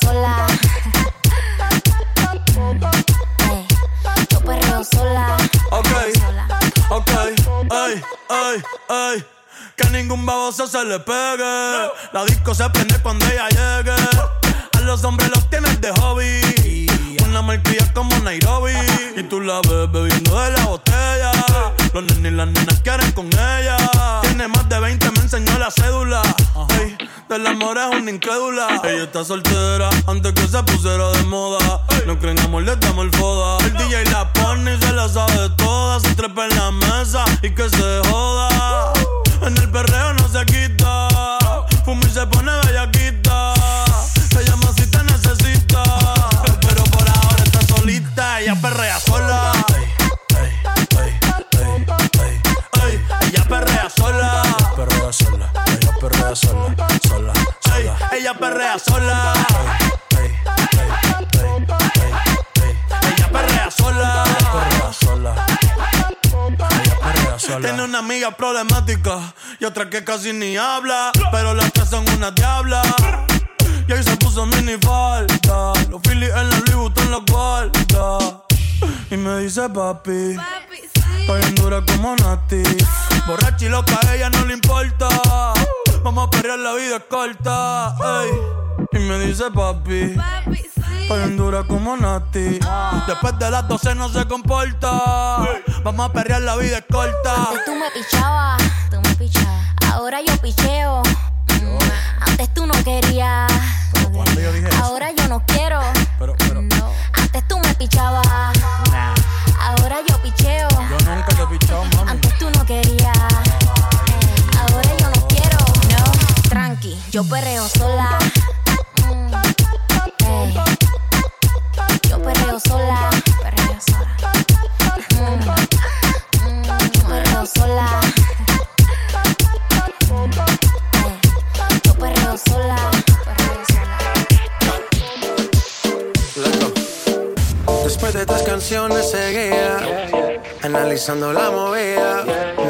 sola. Yo perreo sola. Ok, ok, ay, ay, ay. Que ningún baboso se le pegue. La disco se prende cuando ella llegue. A los hombres los tienes de hobby una malcria como Nairobi. Y tú la ves bebiendo de la botella. Los nenes y las nenas quieren con ella. Tiene más de 20, me enseñó la cédula. Ey, del amor es una incrédula. Ella está soltera antes que se pusiera de moda. No creen amor, le damos el foda. El DJ la pone y se la sabe toda. Se trepa en la mesa y que se joda. En el perreo no se quita. Fuma y se pone bellaquita. Ella perrea sola. Ella perrea sola, ella perrea sola, ella perrea sola. Ella perrea sola. Perrea sola. Ella perrea sola. Tiene una amiga problemática y otra que casi ni habla. Pero las tres son una diabla. Y ahí se puso mini falta. Los Phillies en la Louis Vuitton los guarda. Y me dice papi. Estoy en dura como Nati. Borracha y loca, a ella no le importa. Vamos a perrear, la vida es corta. Ey. Y me dice papi. Estoy en dura como Nati. Después de las 12 no se comporta. Vamos a perrear, la vida es corta. Antes tú me pichabas, tú me pichabas. Ahora yo picheo. Mm, Antes tú no querías. Yo perreo sola. Mm. Yo perreo sola. Perreo sola. Mm. Yo perreo sola. Yo perreo sola. Perreo sola. Después de tres canciones seguía Analizando la movida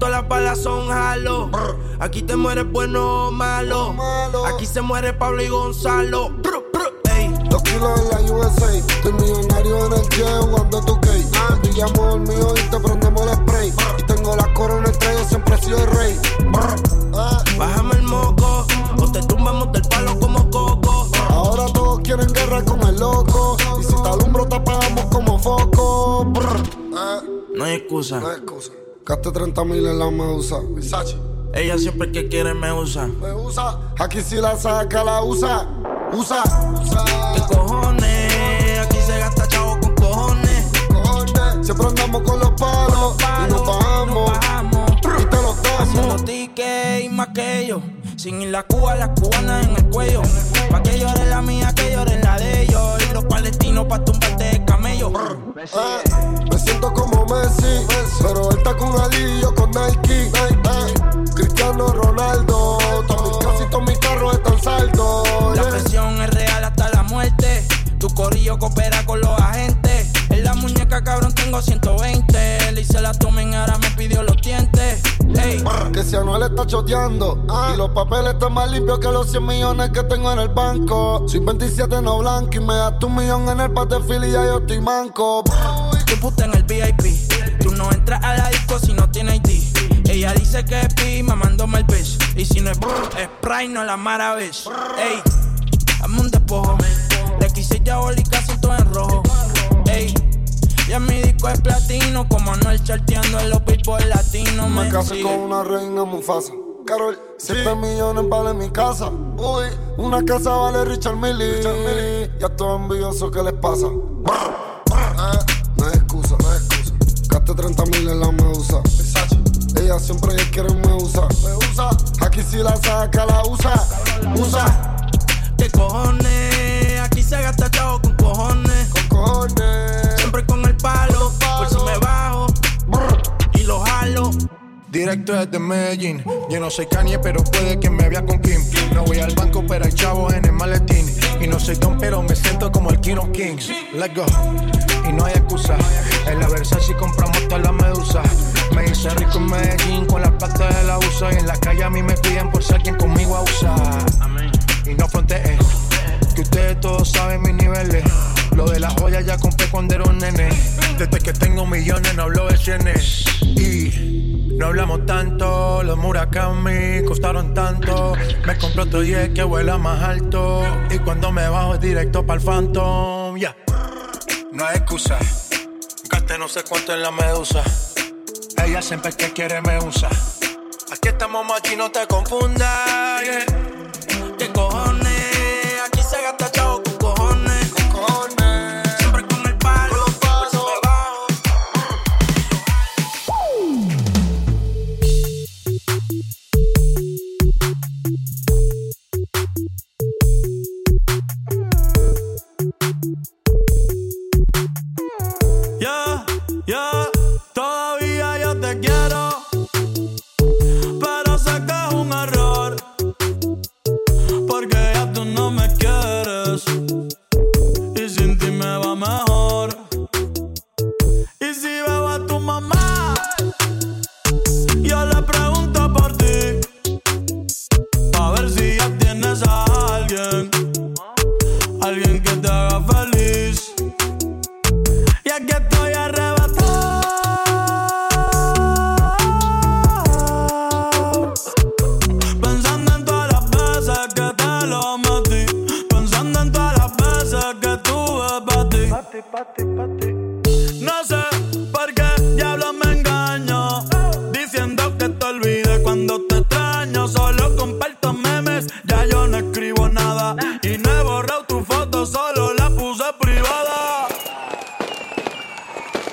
todas las balas son halo. Aquí te mueres bueno o malo. Aquí se muere Pablo y Gonzalo. Dos kilos en la USA, estoy millonario en el jet jugando tu cake. Pillamos el mío y te prendemos el spray. Y tengo la corona estrella, siempre he sido el rey. Bájame el moco, o te tumbamos del palo como coco. Ahora todos quieren guerra con el loco. Y si te alumbro, te apagamos como foco. No hay excusa. No hay excusa. Gaste 30 mil en la medusa. Versace. Ella siempre que quiere me usa. Me usa. Aquí si la saca, la usa. Usa. Usa. ¿Qué cojones? Aquí se gasta chavo con cojones. Cojones. Siempre andamos con los palos. y nos bajamos. bajamos. Y te los damos. tickets y más que ellos. Sin ir la Cuba, las cubanas en el cuello. Pa' que llore la mía, que llore la de ellos. Y los palestinos pa' tumbarte de camello. Eh, me siento como Messi, pero con Ali yo con Nike. Cristiano Ronaldo, todos mis casi todos mis carros están saldos. La yeah. presión es real hasta la muerte. Tu corillo coopera con los agentes. En la muñeca, cabrón, tengo 120. Le hice la tomen, ahora me pidió los dientes. Ey, Que si Anuel está choteando Y los papeles están más limpios que los 100 millones que tengo en el banco Soy 27 no blanco y me das un millón en el pate y ya yo estoy manco tu puta en el VIP. Tú no entras a la disco si no tienes ID. Ella dice que es pi, mamándome el bitch. Y si no es brr, es Sprite, no la maravilla. Ey, hazme un despojo. Le quise diabólica, siento en rojo. Ey, ya mi disco es platino. Como no el charteando en los billboard latinos. Me Me casé con una reina Mufasa Carol, 7 millones vale mi casa Uy, una casa vale Richard Millie Ya estoy envidioso, ¿qué les pasa? 30 mil en la medusa Ella siempre quiere me usa Me usa Aquí si la saca, la usa Usa ¿Qué cojones? Aquí se gasta chavo con cojones. Cojones Siempre con el palo. Por si me bajo y lo jalo. Directo desde Medellín. Yo no soy Kanye, pero puede que me vea con Kim. No voy al banco, pero hay chavos en el maletín. Y no soy Don, pero me siento como el King of Kings. Let's go. Medellín con la plata de la USA. Y en la calle a mí me piden por ser quien conmigo abusa. Y no fronteé. Que ustedes todos saben mis niveles. Lo de las joyas ya compré cuando era un nene. Desde que tengo millones no hablo de cienes. Y no hablamos tanto. Los Murakami costaron tanto. Me compré otro jet que vuela más alto. Y cuando me bajo es directo para el Phantom. Ya. No hay excusa. Gasté no sé cuánto en la medusa. Ella siempre que quiere me usa. Aquí estamos machi, no te confundas.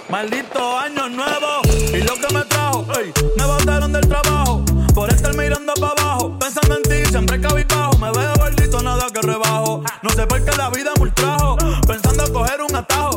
Maldito año nuevo. Y lo que me trajo, me botaron del trabajo. Por estar mirando para abajo, pensando en ti, siempre cabizbajo, me veo gordito, nada que rebajo, no sé por qué la vida me ultrajo, pensando coger un atajo,